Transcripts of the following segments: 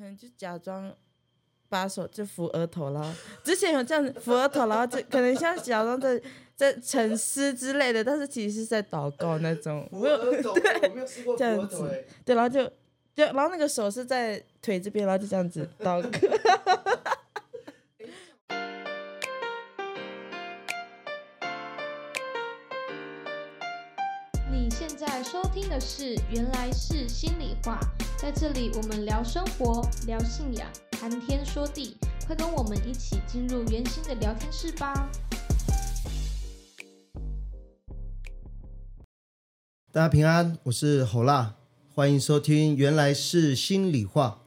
可能就假装把手就扶额头，了之前有这样子扶额头，然后就可能像假装在在沉思之类的，但是其实是在祷告那种。扶额头，我没有试过扶这样额头哎。对，然后就就然后那个手是在腿这边，然后就这样子祷告。你现在收听的是《原来是心里话》，在这里我们聊生活、聊信仰、谈天说地，快跟我们一起进入圆心的聊天室吧。大家平安，我是侯辣，欢迎收听《原来是心里话》。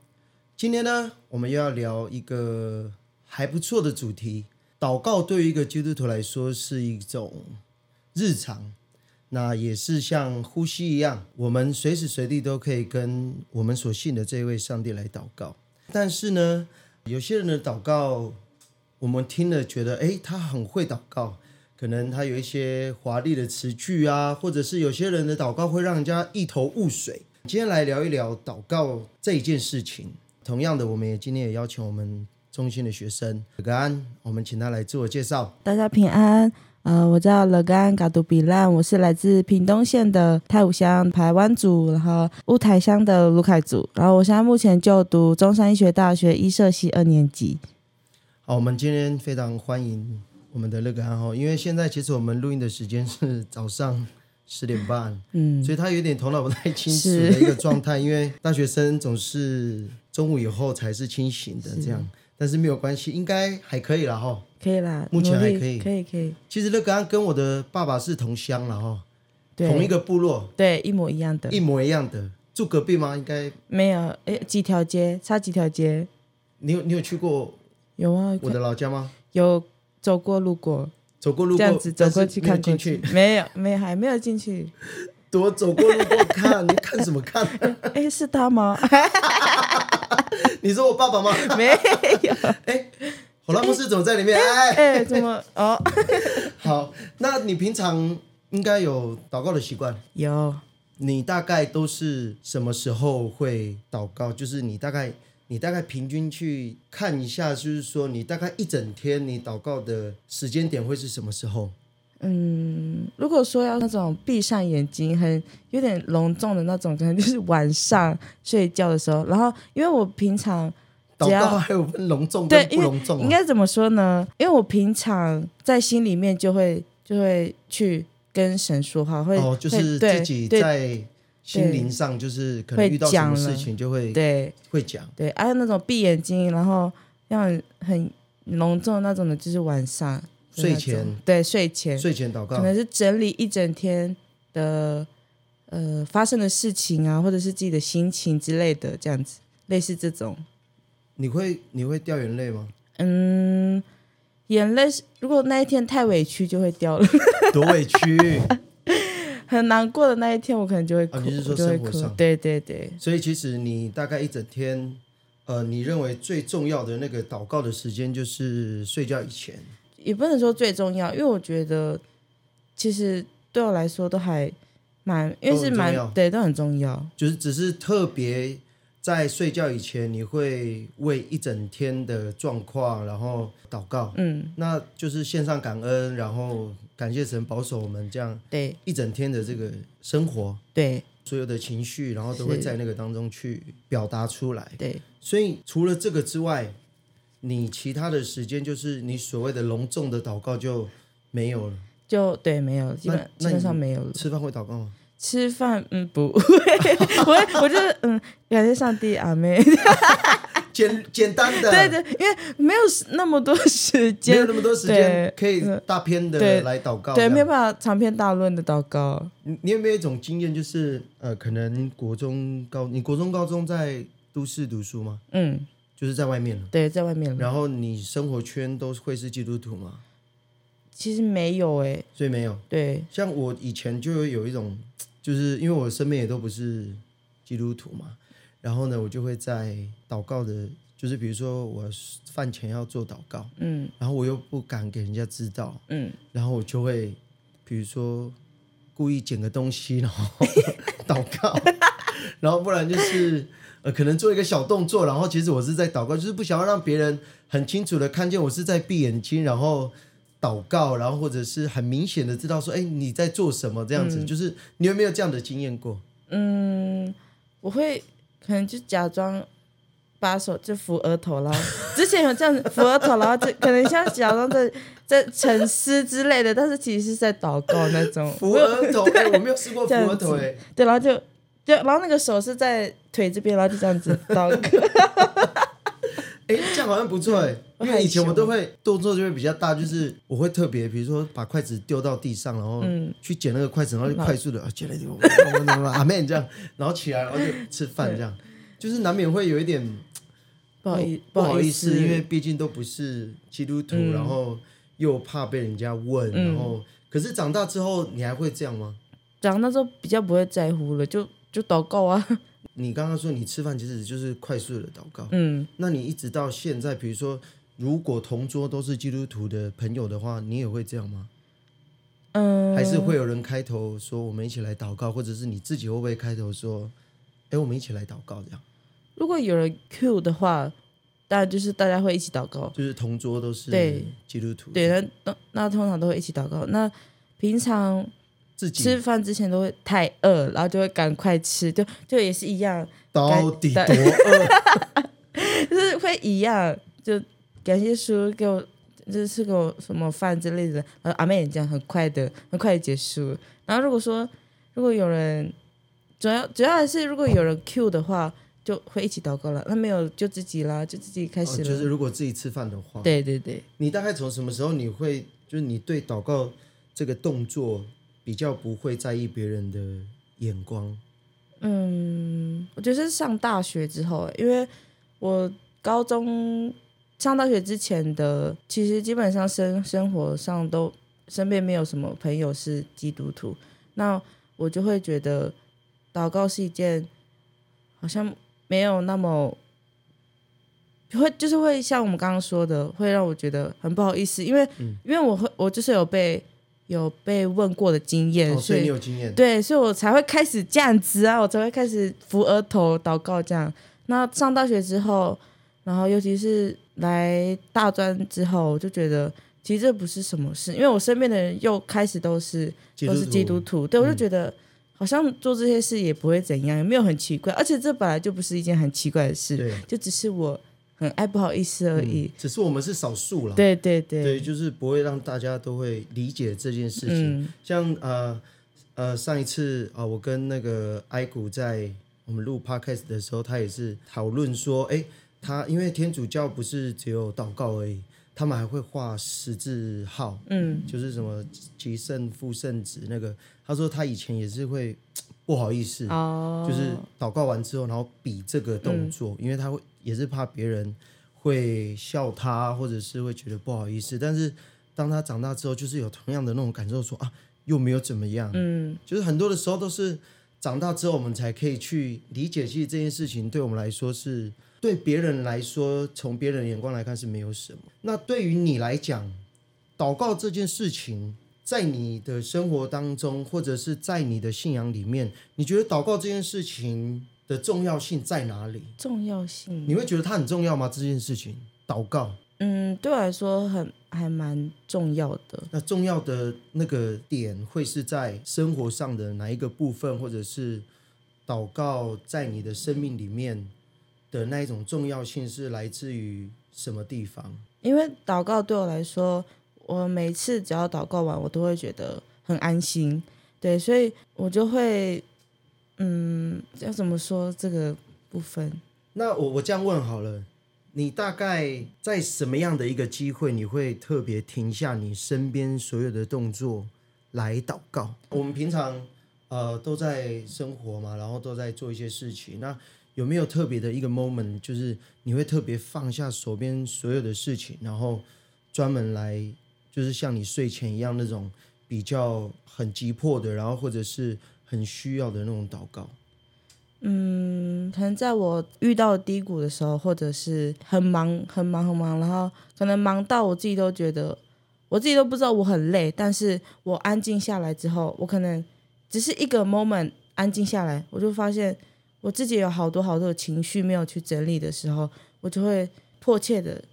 今天呢，我们又要聊一个还不错的主题。祷告对于一个基督徒来说是一种日常，那也是像呼吸一样，我们随时随地都可以跟我们所信的这一位上帝来祷告。但是呢，有些人的祷告，我们听了觉得，诶，他很会祷告，可能他有一些华丽的词句啊，或者是有些人的祷告会让人家一头雾水。今天来聊一聊祷告这一件事情。同样的，我们也今天也邀请我们中心的学生葛安，我们请他来自我介绍。大家平安，呃，我叫乐甘嘎杜比烂，我是来自屏东县的太武乡排湾族，然后乌台乡的卢凯族，然后我现在目前就读中山医学大学医社系二年级。好，我们今天非常欢迎我们的乐格安哈，因为现在其实我们录音的时间是早上十点半，嗯，所以他有点头脑不太清楚的一个状态，因为大学生总是中午以后才是清醒的这样，但是没有关系，应该还可以了哈。可以啦，目前还可以。可以可以，其实乐格安跟我的爸爸是同乡了哈，同一个部落，对一模一样的，一模一样的，住隔壁吗？应该没有哎几条街，差几条街，你有你有去过有啊，我的老家吗？有走过路过，走过路过，这样子走过去看过进去，没有没有还没有进去，多走过路过看，你看什么看？哎，是他吗？你说我爸爸吗？没有，火辣牧师怎么在里面？哎，哎，怎么哦？好，那你平常应该有祷告的习惯。有，你大概都是什么时候会祷告？就是你大概你大概平均去看一下，就是说你大概一整天你祷告的时间点会是什么时候？嗯，如果说要那种闭上眼睛很有点隆重的那种，可能就是晚上睡觉的时候。然后，因为我平常祷只要告还有分隆重跟不隆重、啊。应该怎么说呢？因为我平常在心里面就会就会去跟神说话，会哦，就是对自己在心灵上，就是可能会遇到什么事情就会对会讲。对，还、有那种闭眼睛，然后要很很隆重那种的，就是晚上睡前对睡前睡前祷告可，能是整理一整天的呃发生的事情啊，或者是自己的心情之类的，这样子，类似这种。你会你会掉眼泪吗？嗯，眼泪是如果那一天太委屈就会掉了，多委屈。很难过的那一天我可能就会哭，啊你是说我就会哭生活上。对对对，所以其实你大概一整天，呃，你认为最重要的那个祷告的时间就是睡觉以前。也不能说最重要，因为我觉得其实对我来说都还蛮，因为是蛮对都很重要。就是只是特别在睡觉以前，你会为一整天的状况，然后祷告，嗯，那就是献上感恩，然后感谢神保守我们这样对一整天的这个生活，对所有的情绪，然后都会在那个当中去表达出来。对，所以除了这个之外，你其他的时间就是你所谓的隆重的祷告就没有了。就对没有，基本那基本上没有了。吃饭会祷告吗？吃饭，嗯，不 会，我我就是嗯，感谢上帝，阿妹。简简单的，对对，因为没有那么多时间没有，那么多时对间可以大片的对来祷告。对，没有办法长篇大论的祷告。你你有没有一种经验，就是呃，可能国中高，你国中高中在都市读书吗？嗯，就是在外面了，对，在外面了。然后你生活圈都会是基督徒吗？其实没有诶，所以没有。对，像我以前就有一种，就是因为我身边也都不是基督徒嘛，然后呢，我就会在祷告的，就是比如说我饭前要做祷告，嗯。然后我又不敢给人家知道，嗯，然后我就会，比如说故意捡个东西，然后 祷告，然后不然就是呃，可能做一个小动作，然后其实我是在祷告，就是不想要让别人很清楚的看见我是在闭眼睛，然后祷告，然后或者是很明显的知道说，哎，你在做什么这样子。就是你有没有这样的经验过？嗯，我会可能就假装把手就扶额头，然后之前有这样子扶额头，然后就可能像假装在在沉思之类的，但是其实是在祷告那种。扶额头，哎，我没有试过扶额头，哎，对，然后就。就然后那个手是在腿这边，然后就这样子倒。哎，这样好像不错哎。因为以前我都会动作就会比较大，就是我会特别，比如说把筷子丢到地上，然后去捡那个筷子，然后就快速的啊捡了就阿妹这样，然后起来然后就吃饭这样，就是难免会有一点不好意不好意思，因为毕竟都不是基督徒，然后又怕被人家问，然后可是长大之后你还会这样吗？长大之后比较不会在乎了，就。就祷告啊！你刚刚说你吃饭其实就是快速的祷告，嗯，那你一直到现在，比如说如果同桌都是基督徒的朋友的话，你也会这样吗？嗯，还是会有人开头说我们一起来祷告，或者是你自己会不会开头说，哎，我们一起来祷告这样？如果有人 Q 的话，当然就是大家会一起祷告，就是同桌都是对基督徒，对，那那那通常都会一起祷告。那平常。吃饭之前都会太饿，然后就会赶快吃，就就也是一样。到底多饿？就是会一样，就感谢叔给我，就是吃给我什么饭之类的。然后阿妹也这样，很快的，很快的结束。然后如果说如果有人，主要主要还是如果有人 Q 的话，就会一起祷告了。那没有就自己啦，就自己开始了。就是如果自己吃饭的话，对对对。你大概从什么时候你会，就是你对祷告这个动作？比较不会在意别人的眼光。嗯，我觉得是上大学之后，因为我高中上大学之前的，其实基本上生生活上都身边没有什么朋友是基督徒，那我就会觉得祷告是一件好像没有那么会，就是会像我们刚刚说的，会让我觉得很不好意思，因为因为我会我就是有被。有被问过的经验，所以你有经验，对，所以我才会开始这样子啊，我才会开始扶额头祷告这样。那上大学之后，然后尤其是来大专之后，我就觉得其实这不是什么事，因为我身边的人又开始都是都是基督徒，对我就觉得好像做这些事也不会怎样，也没有很奇怪，而且这本来就不是一件很奇怪的事，就只是我。很爱不好意思而已，只是我们是少数了。对对对，对，就是不会让大家都会理解这件事情。像呃呃，上一次啊，我跟那个埃谷在我们录 podcast 的时候，他也是讨论说，哎，他因为天主教不是只有祷告而已，他们还会画十字号，嗯，就是什么极圣父圣子那个。他说他以前也是会不好意思，就是祷告完之后，然后比这个动作，因为他会。也是怕别人会笑他，或者是会觉得不好意思。但是当他长大之后，就是有同样的那种感受，说啊，又没有怎么样。嗯，就是很多的时候都是长大之后，我们才可以去理解，其实这件事情对我们来说是，对别人来说，从别人眼光来看是没有什么。那对于你来讲，祷告这件事情，在你的生活当中，或者是在你的信仰里面，你觉得祷告这件事情？的重要性在哪里？重要性，你会觉得它很重要吗？这件事情，祷告，嗯，对我来说很还蛮重要的。那重要的那个点会是在生活上的哪一个部分，或者是祷告在你的生命里面的那一种重要性是来自于什么地方？因为祷告对我来说，我每次只要祷告完，我都会觉得很安心，对，所以我就会。嗯，要怎么说这个部分？那我我这样问好了，你大概在什么样的一个机会，你会特别停下你身边所有的动作来祷告？我们平常呃都在生活嘛，然后都在做一些事情。那有没有特别的一个 moment，就是你会特别放下手边所有的事情，然后专门来，就是像你睡前一样那种比较很急迫的，然后或者是。很需要的那种祷告，嗯，可能在我遇到低谷的时候，或者是很忙、很忙、很忙，然后可能忙到我自己都觉得，我自己都不知道我很累，但是我安静下来之后，我可能只是一个 moment 安静下来，我就发现我自己有好多好多的情绪没有去整理的时候，我就会迫切的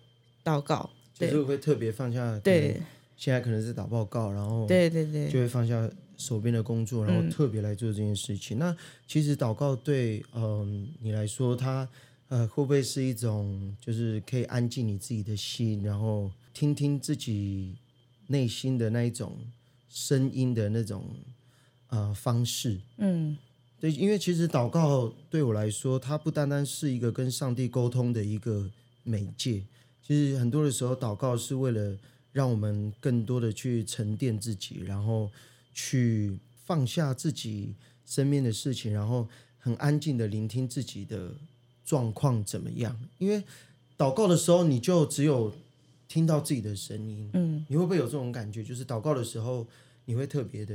祷告。就是会特别放下。对，现在可能是打报告，然后对对对，就会放下手边的工作，然后特别来做这件事情。那其实祷告对嗯你来说，它呃会不会是一种就是可以安静你自己的心，然后听听自己内心的那一种声音的那种呃方式？嗯，对，因为其实祷告对我来说，它不单单是一个跟上帝沟通的一个媒介。其实很多的时候，祷告是为了让我们更多的去沉淀自己，然后去放下自己身边的事情，然后很安静的聆听自己的状况怎么样。因为祷告的时候，你就只有听到自己的声音。嗯，你会不会有这种感觉？就是祷告的时候，你会特别的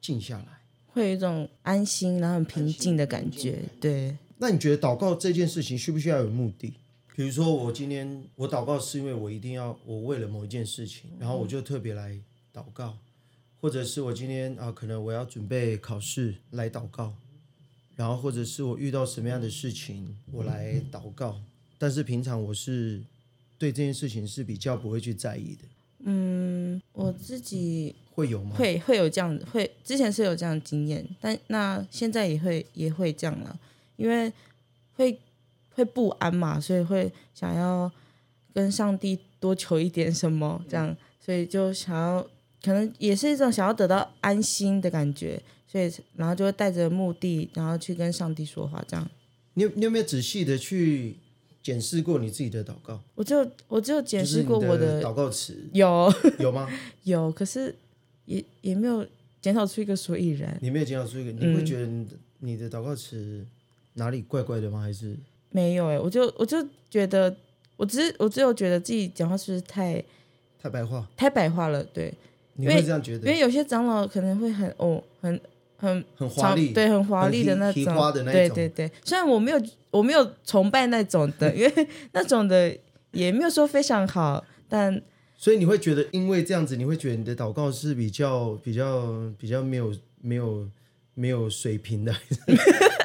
静下来，会有一种安心然后很平静的感觉。对。那你觉得祷告这件事情需不需要有目的？比如说，我今天我祷告是因为我一定要我为了某一件事情，然后我就特别来祷告，或者是我今天啊，可能我要准备考试来祷告，然后或者是我遇到什么样的事情我来祷告，但是平常我是对这件事情是比较不会去在意的。嗯，我自己会有吗？会会有这样，会之前是有这样的经验，但那现在也会也会这样了，因为会。会不安嘛，所以会想要跟上帝多求一点什么，这样，所以就想要，可能也是一种想要得到安心的感觉，所以然后就会带着目的，然后去跟上帝说话，这样。你有你有没有仔细的去检视过你自己的祷告？我就我就检视过我的祷告词，有有吗？有，可是也也没有检讨出一个所以然。你没有检讨出一个，你会觉得你的你的祷告词哪里怪怪的吗？还是？没有哎，我就我就觉得，我只是我只有觉得自己讲话是不是太太白话，太白话了，对。你会这样觉得？因为有些长老可能会很哦，很很很华丽，对，很华丽的那种，对对对。虽然我没有我没有崇拜那种的，因为 那种的也没有说非常好，但所以你会觉得，因为这样子，你会觉得你的祷告是比较比较比较没有没有。没有水平的，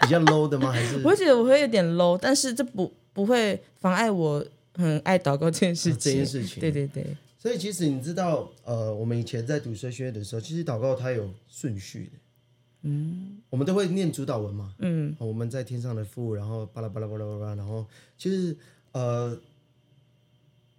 比较 low 的吗？还是？我觉得我会有点 low，但是这不不会妨碍我很爱祷告这件事情。这件事情，对对对。所以其实你知道，呃，我们以前在读神学院的时候，其实祷告它有顺序的。嗯。我们都会念主导文嘛。嗯。我们在天上的父，然后巴拉巴拉巴拉巴拉，然后其实呃，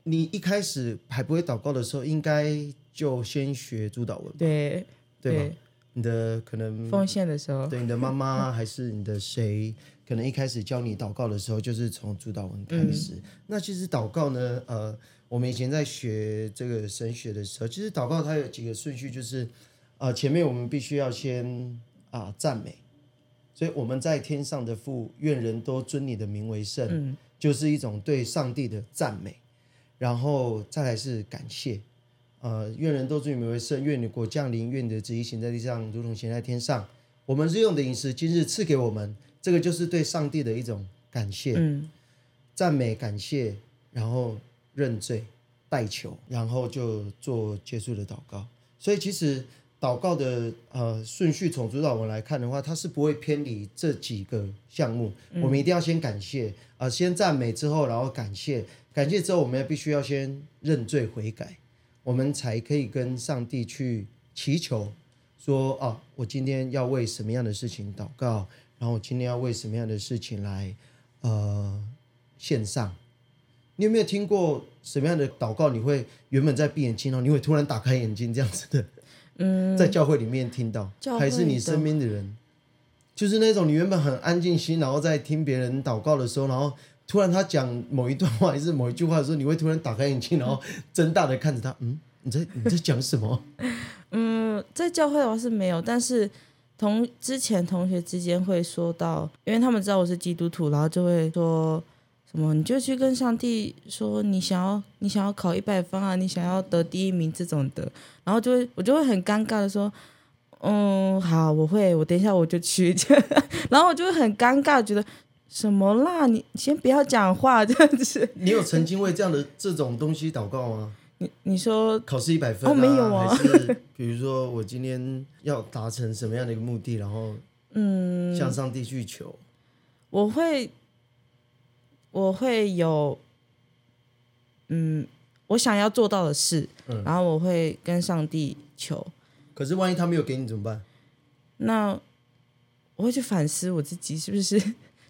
你一开始还不会祷告的时候，应该就先学主导文。对。对吧？你的可能奉献的时候，对你的妈妈还是你的谁，可能一开始教你祷告的时候，就是从主导文开始。那其实祷告呢，呃，我们以前在学这个神学的时候，其实祷告它有几个顺序，就是啊，前面我们必须要先啊赞美，所以我们在天上的父，愿人都尊你的名为圣，就是一种对上帝的赞美，然后再来是感谢。呃，愿人都尊你名为圣，愿你国降临，愿你的旨意行在地上，如同行在天上。我们日用的饮食，今日赐给我们，这个就是对上帝的一种感谢、赞美、感谢，然后认罪、代求，然后就做结束的祷告。所以，其实祷告的呃顺序，从主导文来看的话，它是不会偏离这几个项目。我们一定要先感谢，啊，先赞美之后，然后感谢，感谢之后，我们要必须要先认罪悔改。我们才可以跟上帝去祈求，说啊，我今天要为什么样的事情祷告，然后我今天要为什么样的事情来呃献上。你有没有听过什么样的祷告？你会原本在闭眼睛，然后你会突然打开眼睛这样子的？嗯，在教会里面听到，还是你身边的人，就是那种你原本很安静心，然后在听别人祷告的时候，然后。突然他讲某一段话还是某一句话的时候，你会突然打开眼睛，然后睁大的看着他。嗯，你在你在讲什么？嗯，在教会的话是没有，但是同之前同学之间会说到，因为他们知道我是基督徒，然后就会说什么，你就去跟上帝说你想要你想要考一百分啊，你想要得第一名这种的，然后就会我就会很尴尬的说，嗯，好，我会，我等一下我就去，然后我就会很尴尬，觉得。什么啦？你先不要讲话，这样子。你有曾经为这样的这种东西祷告吗？你你说考试一百分哦，没有啊。还是比如说我今天要达成什么样的一个目的，然后嗯，向上帝去求。我会我会有嗯我想要做到的事，嗯然后我会跟上帝求。可是万一他没有给你怎么办？那我会去反思我自己是不是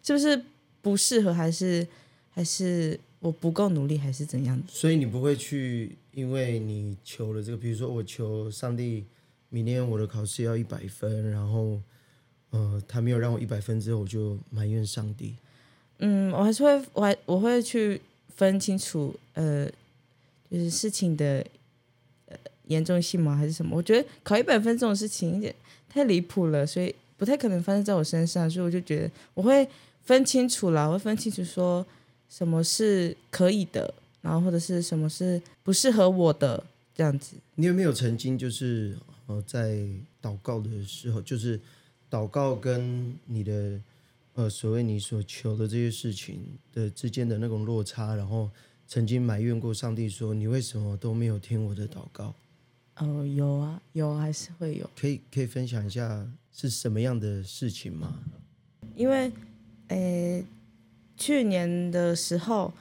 是不是不适合，还是还是我不够努力，还是怎样？所以你不会去，因为你求了这个，比如说我求上帝，明天我的考试要一百分，然后呃他没有让我一百分之后，我就埋怨上帝。嗯，我还是会，我还我会去分清楚，呃，就是事情的呃严重性吗，还是什么？我觉得考一百分这种事情有点太离谱了，所以不太可能发生在我身上，所以我就觉得我会分清楚了，我会分清楚说什么是可以的，然后或者是什么是不适合我的这样子。你有没有曾经就是呃在祷告的时候，就是祷告跟你的呃所谓你所求的这些事情的之间的那种落差，然后曾经埋怨过上帝说你为什么都没有听我的祷告？哦，有啊，有还是会有，可以可以分享一下是什么样的事情吗？因为，诶，去年的时候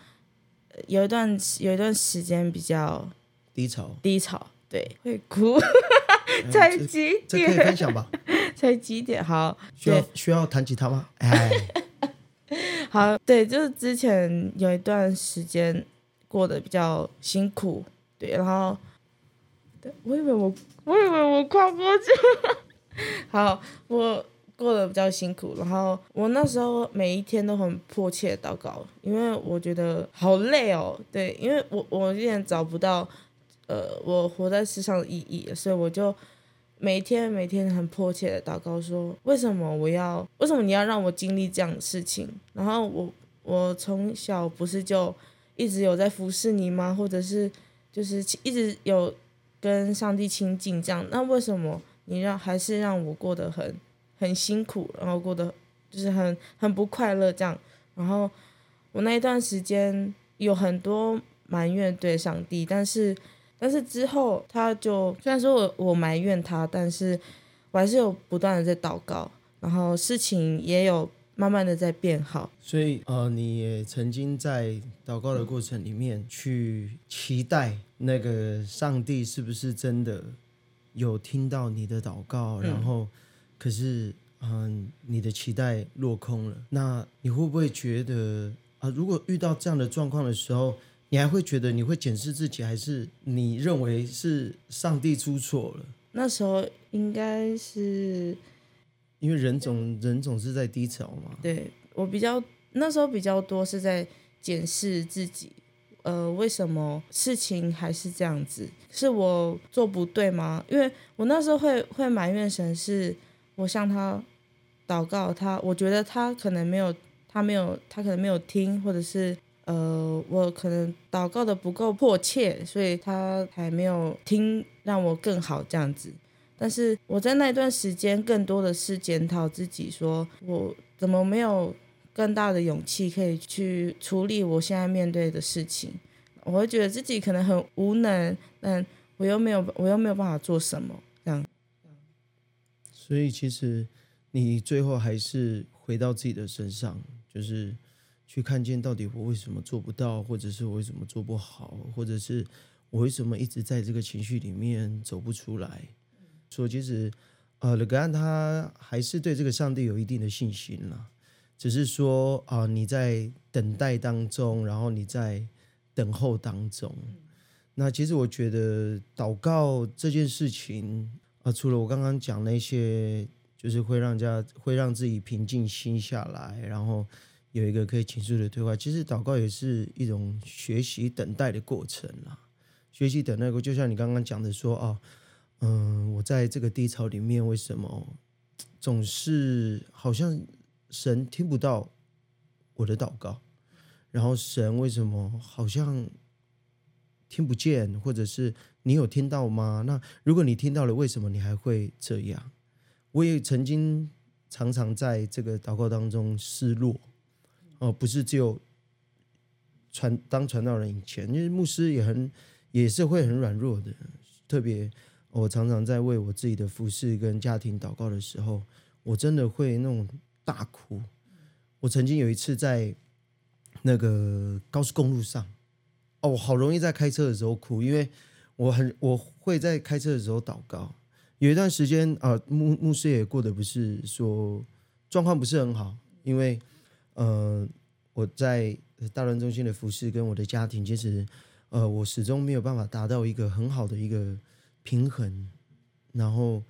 呃有一段有一段时间比较低潮，低潮，对，会哭，嗯才这几这可以点？分享吧？才几点？好，需要需要弹吉他吗？哎，好，对，就是之前有一段时间过得比较辛苦，对，然后，对我以为我，我以为我跨过去了，好，我过得比较辛苦，然后我那时候每一天都很迫切祷告，因为我觉得好累哦，对，因为我我有点找不到，呃，我活在世上的意义，所以我就。每天每天很迫切的祷告说，为什么我要？为什么你要让我经历这样的事情？然后我我从小不是就一直有在服侍你吗？或者是就是一直有跟上帝亲近这样？那为什么你让还是让我过得很很辛苦，然后过得就是很很不快乐这样？然后我那一段时间有很多埋怨对上帝，但是。但是之后，他就虽然说我我埋怨他，但是我还是有不断的在祷告，然后事情也有慢慢的在变好。所以呃，你也曾经在祷告的过程里面去期待那个上帝是不是真的有听到你的祷告，嗯然后可是嗯、你的期待落空了。那你会不会觉得啊、如果遇到这样的状况的时候，你还会觉得你会检视自己，还是你认为是上帝出错了？那时候应该是因为人总人总是在低潮嘛。对我比较那时候比较多是在检视自己，呃，为什么事情还是这样子？是我做不对吗？因为我那时候会会埋怨神，是我向他祷告，他我觉得他可能没有，他没有，他可能没有听，或者是呃，我可能祷告的不够迫切，所以他还没有听，让我更好这样子。但是我在那段时间更多的是检讨自己，说我怎么没有更大的勇气可以去处理我现在面对的事情。我会觉得自己可能很无能，但我又没有，我又没有办法做什么，这样。所以其实你最后还是回到自己的身上，就是去看见到底我为什么做不到，或者是我为什么做不好，或者是我为什么一直在这个情绪里面走不出来。说其实呃，勒格安他还是对这个上帝有一定的信心了，只是说啊、你在等待当中，然后你在等候当中。那其实我觉得祷告这件事情啊，除了我刚刚讲那些，就是会让人家会让自己平静心下来，然后有一个可以倾诉的对话。其实祷告也是一种学习等待的过程啦。学习等待过，就像你刚刚讲的说哦，嗯，我在这个低潮里面，为什么总是好像神听不到我的祷告？然后神为什么好像听不见，或者是你有听到吗？那如果你听到了，为什么你还会这样？我也曾经常常在这个祷告当中失落，哦、不是只有传当传道人以前，因为牧师也很也是会很软弱的，特别我常常在为我自己的服饰跟家庭祷告的时候，我真的会那种大哭。我曾经有一次在那个高速公路上，哦，我好容易在开车的时候哭，因为我很我会在开车的时候祷告。有一段时间啊，牧牧师也过得不是说状况不是很好，因为呃我在大人中心的服饰跟我的家庭，其实呃我始终没有办法达到一个很好的一个平衡，然后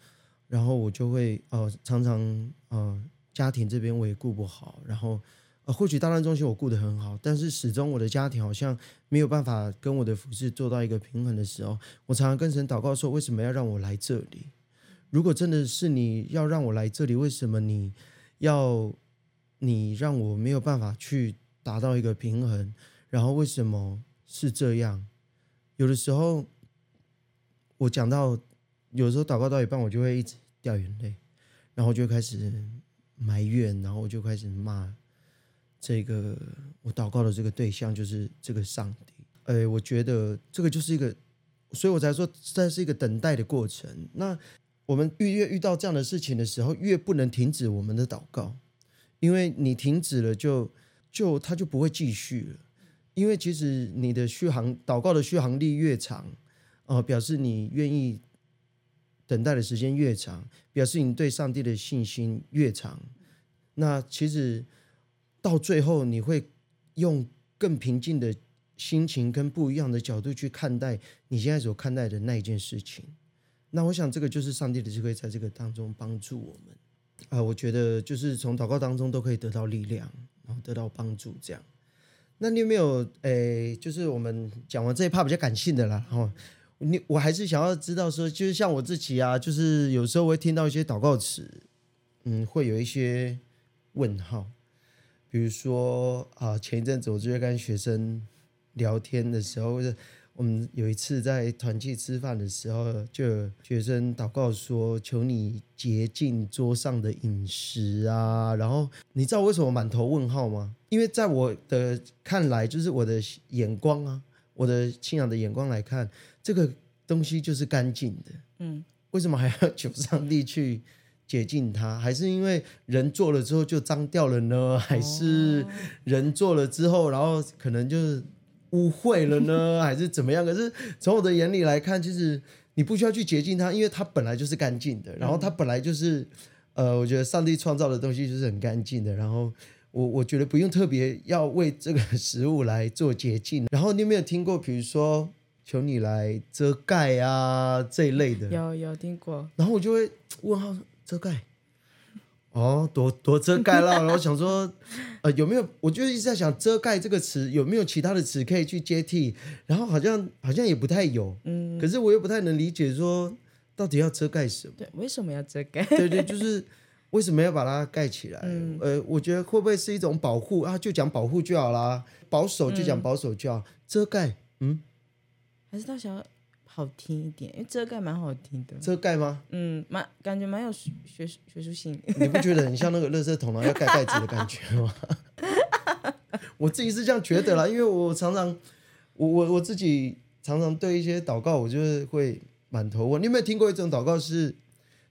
然后我就会呃常常呃家庭这边我也顾不好，然后呃或许大人中心我顾得很好，但是始终我的家庭好像没有办法跟我的服饰做到一个平衡的时候，我常常跟神祷告说，为什么要让我来这里？如果真的是你要让我来这里，为什么你要你让我没有办法去达到一个平衡？然后为什么是这样？有的时候我讲到，有时候祷告到一半，我就会一直掉眼泪，然后就开始埋怨，然后我就开始骂这个我祷告的这个对象，就是这个上帝。呃，我觉得这个就是一个，所以我才说这是一个等待的过程。那我们越遇到这样的事情的时候，越不能停止我们的祷告，因为你停止了就，就它就不会继续了。因为其实你的续航祷告的续航力越长，呃，表示你愿意等待的时间越长，表示你对上帝的信心越长。那其实到最后，你会用更平静的心情跟不一样的角度去看待你现在所看待的那一件事情。那我想，这个就是上帝的智慧，在这个当中帮助我们。啊、我觉得就是从祷告当中都可以得到力量，然后得到帮助。这样，那你有没有诶？就是我们讲完这一趴比较感性的啦，哦你我还是想要知道说，就是像我自己啊，就是有时候会听到一些祷告词，嗯，会有一些问号。比如说啊，前一阵子我就在跟学生聊天的时候，或者我们有一次在团契吃饭的时候，就有学生祷告说：“求你洁净桌上的饮食啊。”然后你知道为什么满头问号吗？因为在我的看来，就是我的眼光啊，我的信仰的眼光来看，这个东西就是干净的。嗯，为什么还要求上帝去洁净它？还是因为人做了之后就脏掉了呢？还是人做了之后，然后可能就是污秽了呢？还是怎么样？可是从我的眼里来看，就是你不需要去洁净它，因为它本来就是干净的。然后它本来就是，呃，我觉得上帝创造的东西就是很干净的。然后我我觉得不用特别要为这个食物来做洁净。然后你有没有听过，比如说求你来遮盖啊这一类的？有有听过，然后我就会问号遮盖，哦，多多遮盖了。然后想说，呃，有没有？我就一直在想遮盖这个词有没有其他的词可以去接替？然后好像好像也不太有，嗯，可是我又不太能理解说到底要遮盖什么。对，为什么要遮盖？对对，就是为什么要把它盖起来？嗯呃，我觉得会不会是一种保护啊？就讲保护就好啦，保守就讲保守就好，遮盖，嗯，还是他想要好听一点？因为遮盖蛮好听的，遮盖吗？嗯，蛮感觉蛮有学学学术性。你不觉得很像那个垃圾桶然后要盖盖子的感觉吗？我自己是这样觉得啦，因为我常常，我我我自己常常对一些祷告，我就是会满头问。你有没有听过一种祷告是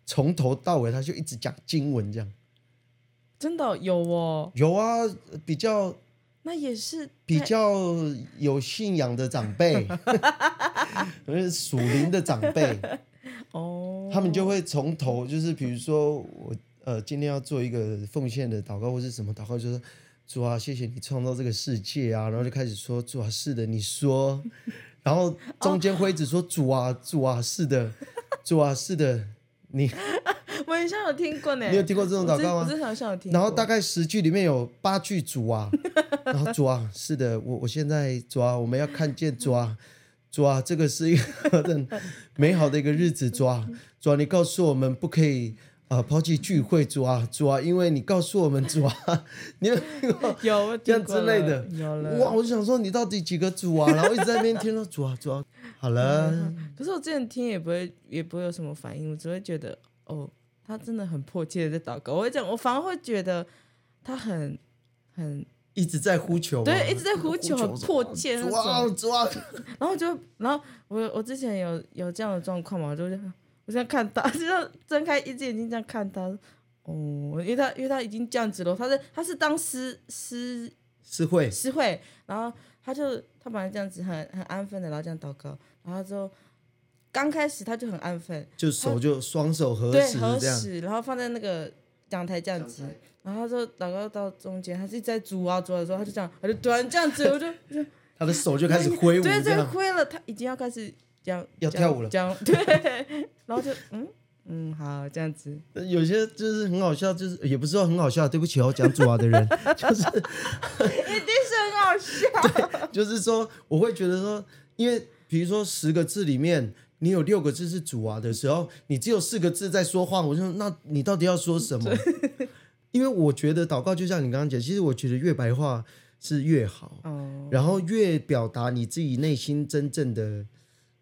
从头到尾他就一直讲经文这样？真的有哦，有啊，比较那也是比较有信仰的长辈，呃属灵的长辈，哦，他们就会从头，就是比如说我呃今天要做一个奉献的祷告或是什么祷告，就是主啊，谢谢你创造这个世界啊，然后就开始说主啊，是的，你说，然后中间会一直说主啊，主啊，是的，主啊，是的，你 我好像有听过呢。你有听过这种祷告吗我之前好像有听。然后大概十句里面有八句主啊，然后主啊，是的，我我现在主啊，我们要看见主啊，主啊，这个是一个 很美好的一个日子，主啊，主啊，你告诉我们不可以啊、呃抛弃聚会，主啊，主啊，因为你告诉我们主啊，你有？有这样之类的了有了哇，我就想说你到底几个主啊？然后一直在那边听到主啊主啊，好了，可是我之前听也不会也不会有什么反应，我只会觉得哦，他真的很迫切的在祷告。我会讲，我反而会觉得他很很一直在呼求，对，一直在呼求，很迫切那种。主啊，然后就，然后我我之前有有这样的状况嘛，我就这样我现在看他，就睁开一只眼睛这样看他，哦，因为他因为他已经这样子了，他是他是当师师师会。师会，然后他就他本来这样子很很安分的，然后这样祷告，然后之后刚开始他就很安分，就手就双手合对，十合十，然后放在那个讲台这样子，然后他说祷告到中间，他是在煮啊主啊的时候，他就这样，他就突然这样子，我就就他的手就开始挥舞对对。挥了，他已经要开始这样要跳舞了。这样这样对，然后就嗯嗯好这样子，有些就是很好笑，就是也不是说很好笑，对不起哦，讲主啊的人，就是一定是很好笑，就是说，我会觉得说，因为比如说十个字里面，你有六个字是主啊的时候，你只有四个字在说话，我就说，那你到底要说什么？因为我觉得祷告就像你刚刚讲，其实我觉得越白话是越好，哦，然后越表达你自己内心真正的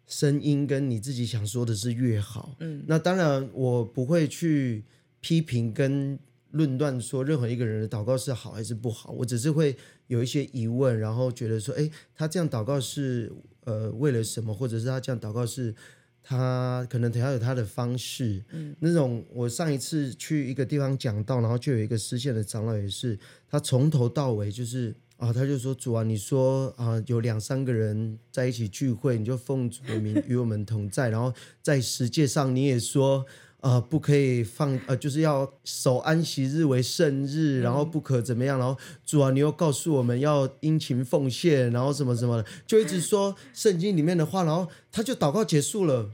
声音，跟你自己想说的是越好。嗯，那当然我不会去批评跟论断说任何一个人的祷告是好还是不好，我只是会有一些疑问，然后觉得说，哎，他这样祷告是呃为了什么，或者是他这样祷告是。他可能他有他的方式，嗯，那种我上一次去一个地方讲道，然后就有一个失陷的长老也是，他从头到尾就是啊，他就说主啊，你说啊有两三个人在一起聚会，你就奉主的名与我们同在，然后在世界上你也说啊不可以放呃就是要守安息日为圣日，然后不可怎么样，然后主啊你又告诉我们要殷勤奉献，然后什么什么的，就一直说圣经里面的话，然后他就祷告结束了，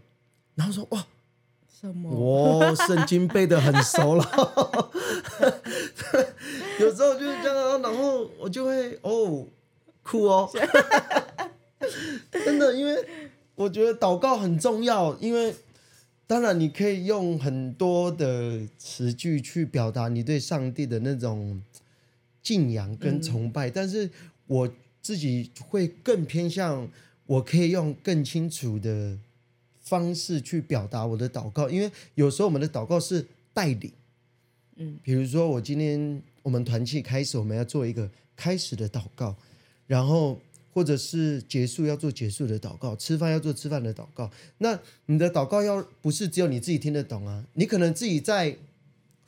然后说哇。什么？我圣经背的很熟了，有时候就是这样，然后我就会哦哭哦，真的，因为我觉得祷告很重要，因为当然你可以用很多的词句去表达你对上帝的那种敬仰跟崇拜，但是我自己会更偏向，我可以用更清楚的。方式去表达我的祷告，因为有时候我们的祷告是带领，嗯，比如说我今天我们团契开始，我们要做一个开始的祷告，然后或者是结束要做结束的祷告，吃饭要做吃饭的祷告。那你的祷告要不是只有你自己听得懂啊，你可能自己在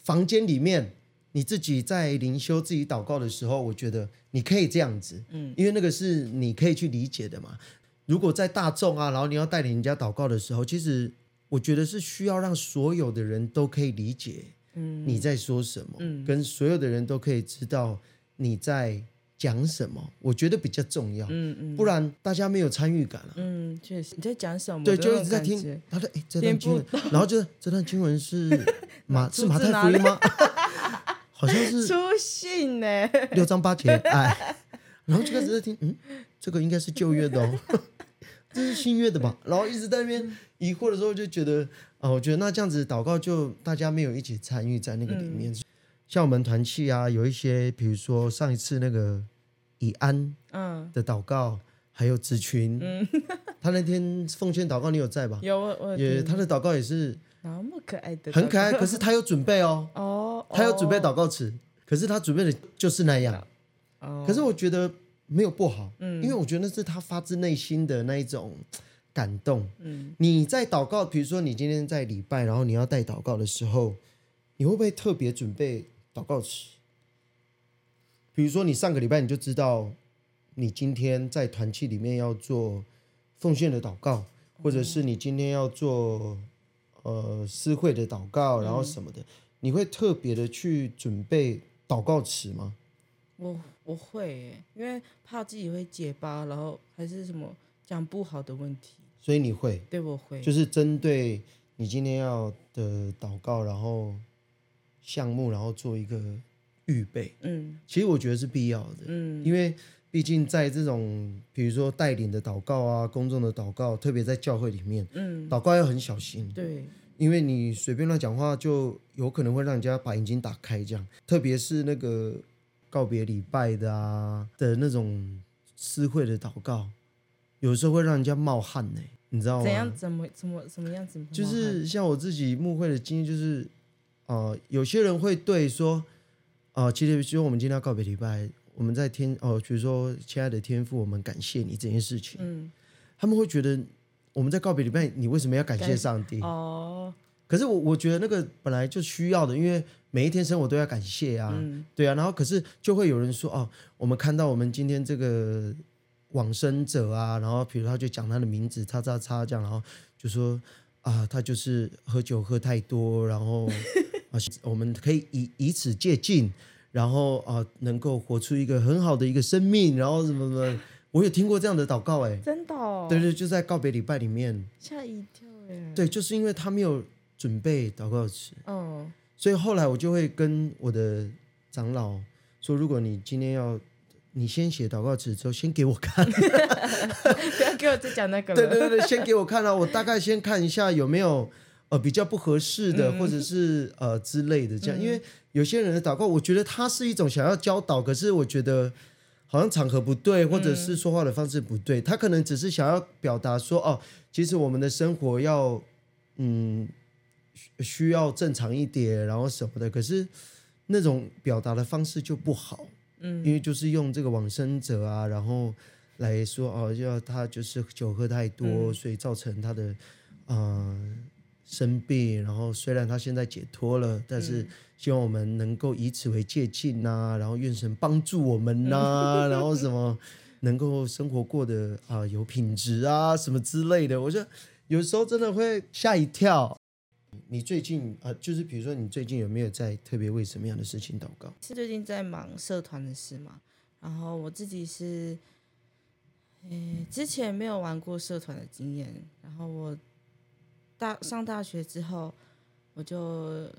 房间里面，你自己在灵修自己祷告的时候，我觉得你可以这样子，嗯，因为那个是你可以去理解的嘛。如果在大众啊，然后你要带领人家祷告的时候，其实我觉得是需要让所有的人都可以理解嗯你在说什么，嗯跟所有的人都可以知道你在讲什么，我觉得比较重要。嗯嗯不然大家没有参与感了、嗯，确实你在讲什么？对，就一直在听他的哎这段听经文，然后就这段经文是 马是马太福音吗？好像是出信呢？六章八节，哎，然后就开始在听，嗯，这个应该是旧约的哦，这是新约的吧？然后一直在那边疑惑的时候，就觉得啊、我觉得那这样子祷告就大家没有一起参与在那个里面。像我们团契啊，有一些，比如说上一次那个以安嗯，的祷告，还有子群，他那天奉献祷告，你有在吧？有我我有也他的祷告也是那么可爱的，很可爱，可是他有准备 哦，哦，他有准备祷告词，可是他准备的就是那样。哦，可是我觉得没有不好，嗯。因为我觉得那是他发自内心的那一种感动。嗯。你在祷告，比如说你今天在礼拜，然后你要带祷告的时候，你会不会特别准备祷告词？比如说你上个礼拜你就知道，你今天在团契里面要做奉献的祷告，或者是你今天要做呃私会的祷告，然后什么的，你会特别的去准备祷告词吗？我我会，因为怕自己会结巴，然后还是什么讲不好的问题，所以你会。对我会，就是针对你今天要的祷告，然后项目，然后做一个预备。嗯其实我觉得是必要的，嗯因为毕竟在这种比如说带领的祷告啊、公众的祷告，特别在教会里面，嗯，祷告要很小心，对，因为你随便乱讲话，就有可能会让人家把眼睛打开。这样，特别是那个告别礼拜的啊的那种私会的祷告，有时候会让人家冒汗呢、你知道吗？怎样怎么怎么什么样子？就是像我自己幕会的经验，就是呃，有些人会对说，啊，其实其实我们今天要告别礼拜，我们在天哦，比如说亲爱的天父，我们感谢你这件事情，嗯他们会觉得我们在告别礼拜，你为什么要感谢上帝？哦，可是我我觉得那个本来就需要的，因为每一天生活都要感谢啊，嗯对啊。然后可是就会有人说哦，我们看到我们今天这个往生者啊，然后比如他就讲他的名字，叉叉叉这样，然后就说啊，他就是喝酒喝太多，然后啊，我们可以以以此借鉴，然后啊，能够活出一个很好的一个生命，然后什么什么。我有听过这样的祷告，哎，真的、哦，对对，就在告别礼拜里面，吓一跳耶。，对，就是因为他没有准备祷告词，嗯，所以后来我就会跟我的长老说，如果你今天要，你先写祷告词之后，先给我看，不要给我再讲那个了。对对对对，先给我看啊，我大概先看一下有没有呃比较不合适的，或者是呃之类的这样，因为有些人的祷告，我觉得他是一种想要教导，可是我觉得。好像场合不对，或者是说话的方式不对，他可能只是想要表达说，哦，其实我们的生活要，嗯，需需要正常一点，然后什么的。可是那种表达的方式就不好，嗯，因为就是用这个往生者啊，然后来说哦，要他就是酒喝太多，所以造成他的呃生病。然后虽然他现在解脱了，但是希望我们能够以此为借鉴呐、然后愿神帮助我们呐、然后什么能够生活过得啊、有品质啊，什么之类的。我觉得有时候真的会吓一跳。你最近啊、就是比如说你最近有没有在特别为什么样的事情祷告？是最近在忙社团的事嘛，然后我自己是，诶，之前没有玩过社团的经验，然后我大上大学之后，我就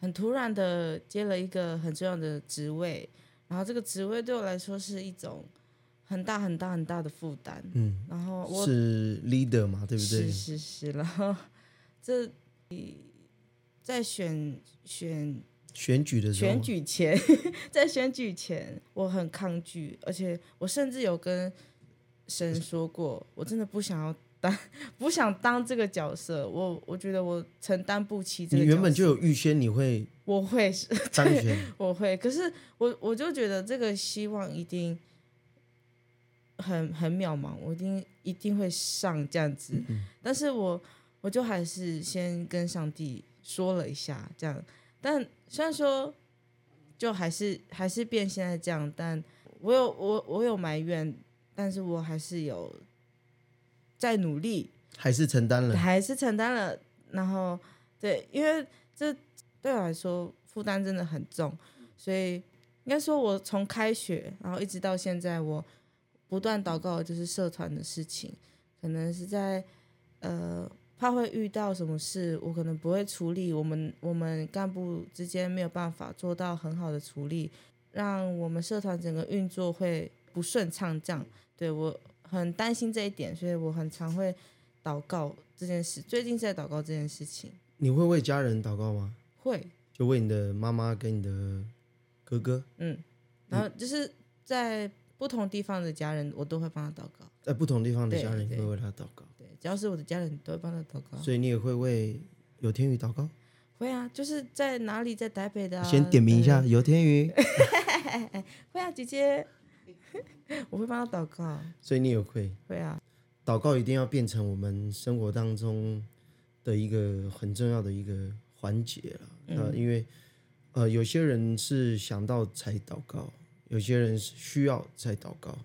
很突然的接了一个很重要的职位，然后这个职位对我来说是一种很大很大很大的负担，嗯，然后我是 leader 嘛，对不对是？是是，然后这在选选选举的时候，选举前，在选举前，我很抗拒，而且我甚至有跟神说过，我真的不想要当，不想当这个角色。我我觉得我承担不起这个。你原本就有预先你会我会是，当选，我会，可是我我就觉得这个希望一定很很渺茫，我一定一定会上这样子。但是我我就还是先跟上帝说了一下，这样。但虽然说就还是还是变现在这样，但我有我我有埋怨，但是我还是有在努力，还是承担了？还是承担了。然后对，因为这对我来说负担真的很重，所以应该说，我从开学然后一直到现在，我不断祷告的就是社团的事情，可能是在呃怕会遇到什么事，我可能不会处理，我们我们干部之间没有办法做到很好的处理，让我们社团整个运作会不顺畅，这样。对我很担心这一点，所以我很常会祷告这件事。最近是在祷告这件事情，你会为家人祷告吗？会，就为你的妈妈跟你的哥哥，嗯，然后就是在不同地方的家人，我都会帮他祷告。在不同地方的家人，会为他祷告，对，只要是我的家人，都会帮他祷告。所以你也会为有天宇祷告。会啊，就是在哪里，在台北的、啊。先点名一下对有天宇，会啊，姐姐，我会帮他祷告。所以你也会会啊，祷告，一定要变成我们生活当中的一个很重要的一个环节了。呃，因为呃，有些人是想到才祷告，有些人是需要才祷告，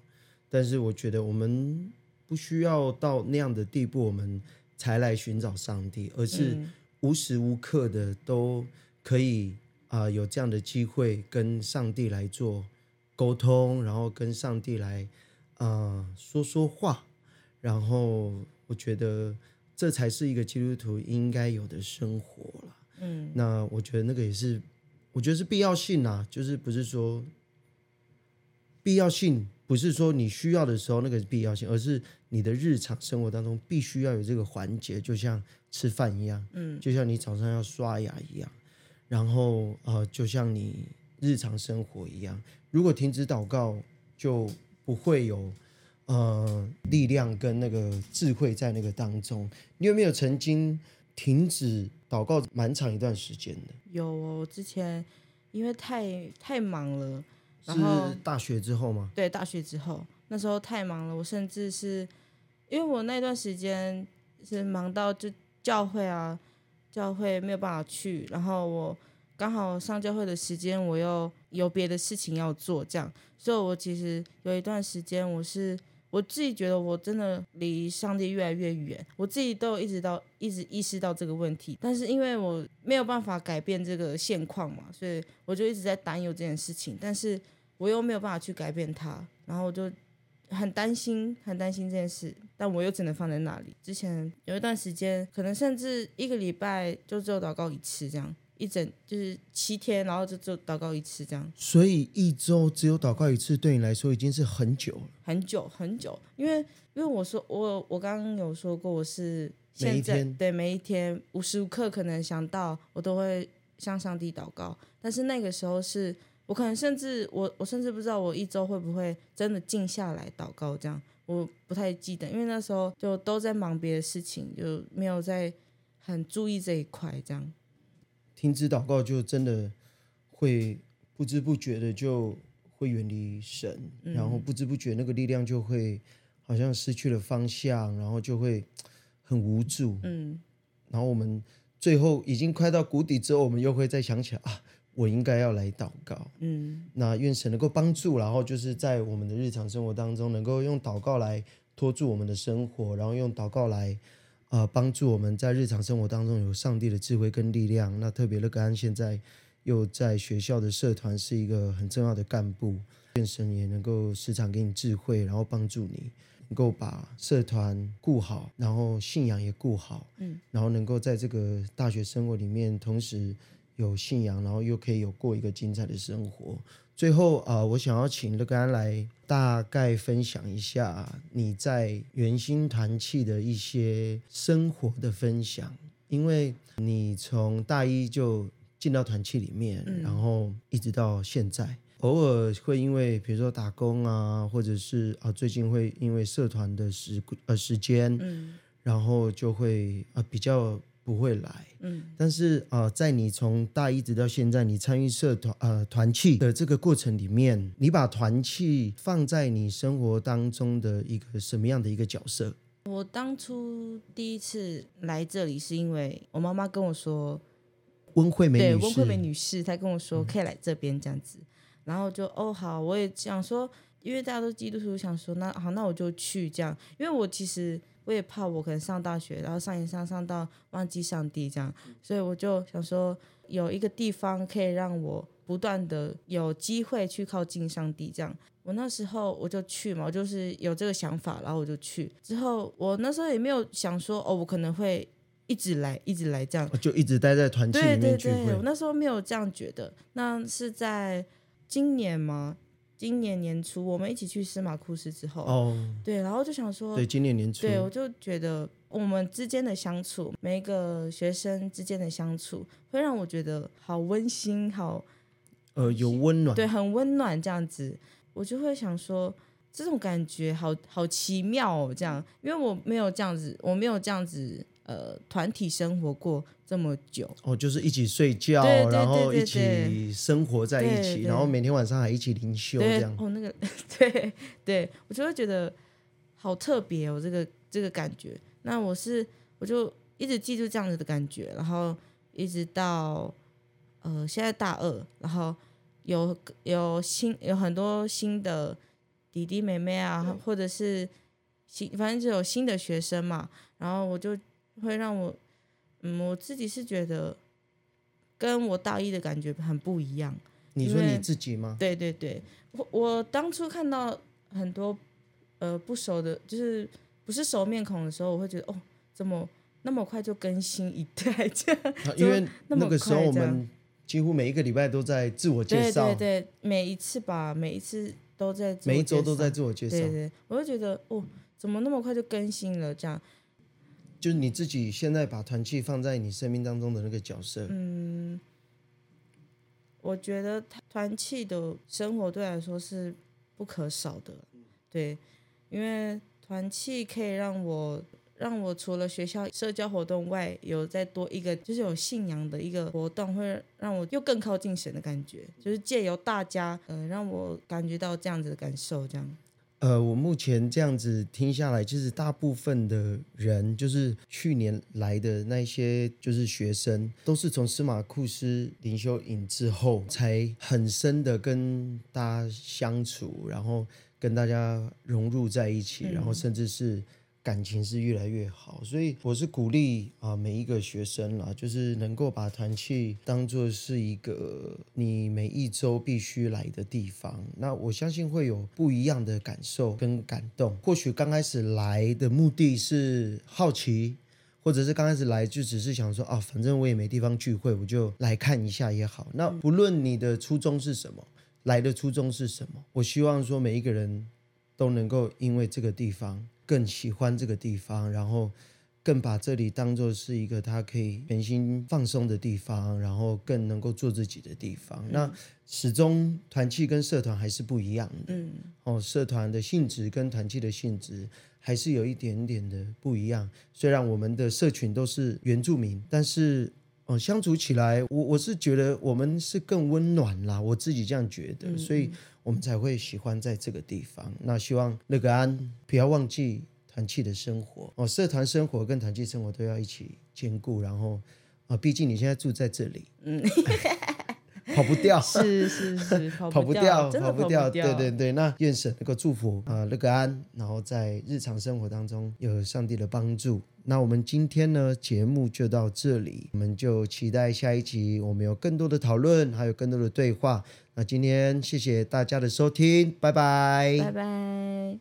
但是我觉得我们不需要到那样的地步，我们才来寻找上帝，而是嗯无时无刻的都可以啊、有这样的机会跟上帝来做沟通，然后跟上帝来啊、说说话，然后我觉得这才是一个基督徒应该有的生活了。嗯那我觉得那个也是，我觉得是必要性啊，就是不是说必要性，不是说你需要的时候那个是必要性，而是你的日常生活当中必须要有这个环节，就像吃饭一样，嗯就像你早上要刷牙一样，然后呃，就像你日常生活一样，如果停止祷告，就不会有呃力量跟那个智慧在那个当中。你有没有曾经停止祷告蛮长一段时间的？有哦，我之前因为太太忙了，然后是大学之后吗？对大学之后，那时候太忙了，我甚至是因为我那段时间是忙到就教会啊，教会没有办法去，然后我刚好上教会的时间我又有别的事情要做，这样，所以我其实有一段时间我是我自己觉得我真的离上帝越来越远，我自己都一直到一直意识到这个问题，但是因为我没有办法改变这个现况嘛，所以我就一直在担忧这件事情，但是我又没有办法去改变它，然后我就很担心，很担心这件事，但我又只能放在那里。之前有一段时间，可能甚至一个礼拜就只有祷告一次，这样一整就是七天，然后就就祷告一次，这样所以一周只有祷告一次，对你来说已经是很久了。很久很久。因为因为我说我我刚刚有说过，我是现在每一天对每一天无时无刻可能想到，我都会向上帝祷告。但是那个时候是我可能甚至我我甚至不知道我一周会不会真的静下来祷告，这样我不太记得，因为那时候就都在忙别的事情，就没有在很注意这一块，这样。停止祷告，就真的会不知不觉的就会远离神，然后不知不觉那个力量就会好像失去了方向，然后就会很无助。嗯，然后我们最后已经快到谷底之后，我们又会再想起来啊，我应该要来祷告。嗯那愿神能够帮助，然后就是在我们的日常生活当中，能够用祷告来托住我们的生活，然后用祷告来呃帮助我们在日常生活当中有上帝的智慧跟力量。那特别乐格安现在又在学校的社团是一个很重要的干部，愿神也能够时常给你智慧，然后帮助你能够把社团顾好，然后信仰也顾好，嗯，然后能够在这个大学生活里面同时。有信仰，然后又可以有过一个精彩的生活。最后啊、呃我想要请乐安来大概分享一下你在圆心团契的一些生活的分享，因为你从大一就进到团契里面，然后一直到现在。偶尔会因为比如说打工啊，或者是啊最近会因为社团的时呃时间，嗯然后就会啊比较不会来，嗯。但是啊、呃在你从大一直到现在，你参与社团呃团契的这个过程里面，你把团契放在你生活当中的一个什么样的一个角色？我当初第一次来这里是因为我妈妈跟我说，温惠美对，女士，温惠美女士，她跟我说可以来这边这样子，然后就哦好，我也想说，因为大家都基督徒，想说那好，那我就去这样，因为我其实我也怕我可能上大学，然后上一上上到忘记上帝这样，所以我就想说有一个地方可以让我不断的有机会去靠近上帝这样。我那时候我就去嘛，我就是有这个想法，然后我就去。之后我那时候也没有想说哦，我可能会一直来，一直来这样。就一直待在团体对对里面聚对，我。那时候没有这样觉得。那是在今年吗？今年年初我们一起去司马库斯之后，哦，对，然后就想说，对，今年年初，对我就觉得我们之间的相处，每一个学生之间的相处，会让我觉得好温馨，好呃，有温暖，对，很温暖这样子。我就会想说，这种感觉好好奇妙哦，这样，因为我没有这样子，我没有这样子呃团体生活过这么久。哦，就是一起睡觉，对对对对然后一起生活在一起，然后每天晚上还一起灵修这样。哦，那个 对对，我就会觉得好特别哦，这个这个感觉。那我是我就一直记住这样子的感觉，然后一直到呃现在大二，然后有有新有很多新的弟弟妹妹啊，或者是新反正就有新的学生嘛，然后我就会让我嗯我自己是觉得跟我大一的感觉很不一样。你说你自己吗？对对对，我我当初看到很多呃不熟的，就是不是熟面孔的时候，我会觉得哦，怎么那么快就更新一代这样？啊因为那么那个时候我们几乎每一个礼拜都在自我介对绍，对对，每一次吧，每一次都在每一周都在自我介绍。对对，我就觉得哦，怎么那么快就更新了这样？就是你自己现在把团契放在你生命当中的那个角色，嗯，我觉得团团契的生活对我来说是不可少的，对，因为团契可以让我让我除了学校社交活动外，有再多一个就是有信仰的一个活动，会让我又更靠近神的感觉，就是借由大家，呃，让我感觉到这样子的感受，这样。呃，我目前这样子听下来，其实大部分的人，就是去年来的那些就是学生，都是从司马库斯灵修营之后，才很深的跟大家相处，然后跟大家融入在一起，然后甚至是。感情是越来越好，所以我是鼓励啊每一个学生啦，就是能够把团契当做是一个你每一周必须来的地方。那我相信会有不一样的感受跟感动。或许刚开始来的目的是好奇，或者是刚开始来就只是想说啊，反正我也没地方聚会，我就来看一下也好。那不论你的初衷是什么，来的初衷是什么，我希望说每一个人都能够因为这个地方。更喜欢这个地方，然后更把这里当做是一个他可以全心放松的地方，然后更能够做自己的地方。那始终团契跟社团还是不一样的，嗯，哦，社团的性质跟团契的性质还是有一点点的不一样。虽然我们的社群都是原住民，但是哦，相处起来，我我是觉得我们是更温暖啦，我自己这样觉得，所以。我们才会喜欢在这个地方。那希望乐个安不要忘记团契的生活哦，社团生活跟团契生活都要一起兼顾。然后啊，毕竟你现在住在这里，嗯，跑不掉，是 是是，跑不掉，跑不掉，对对对。那愿神能够祝福啊乐个安，然后在日常生活当中有上帝的帮助。那我们今天呢节目就到这里，我们就期待下一集，我们有更多的讨论，还有更多的对话。那今天谢谢大家的收听，拜拜，拜拜。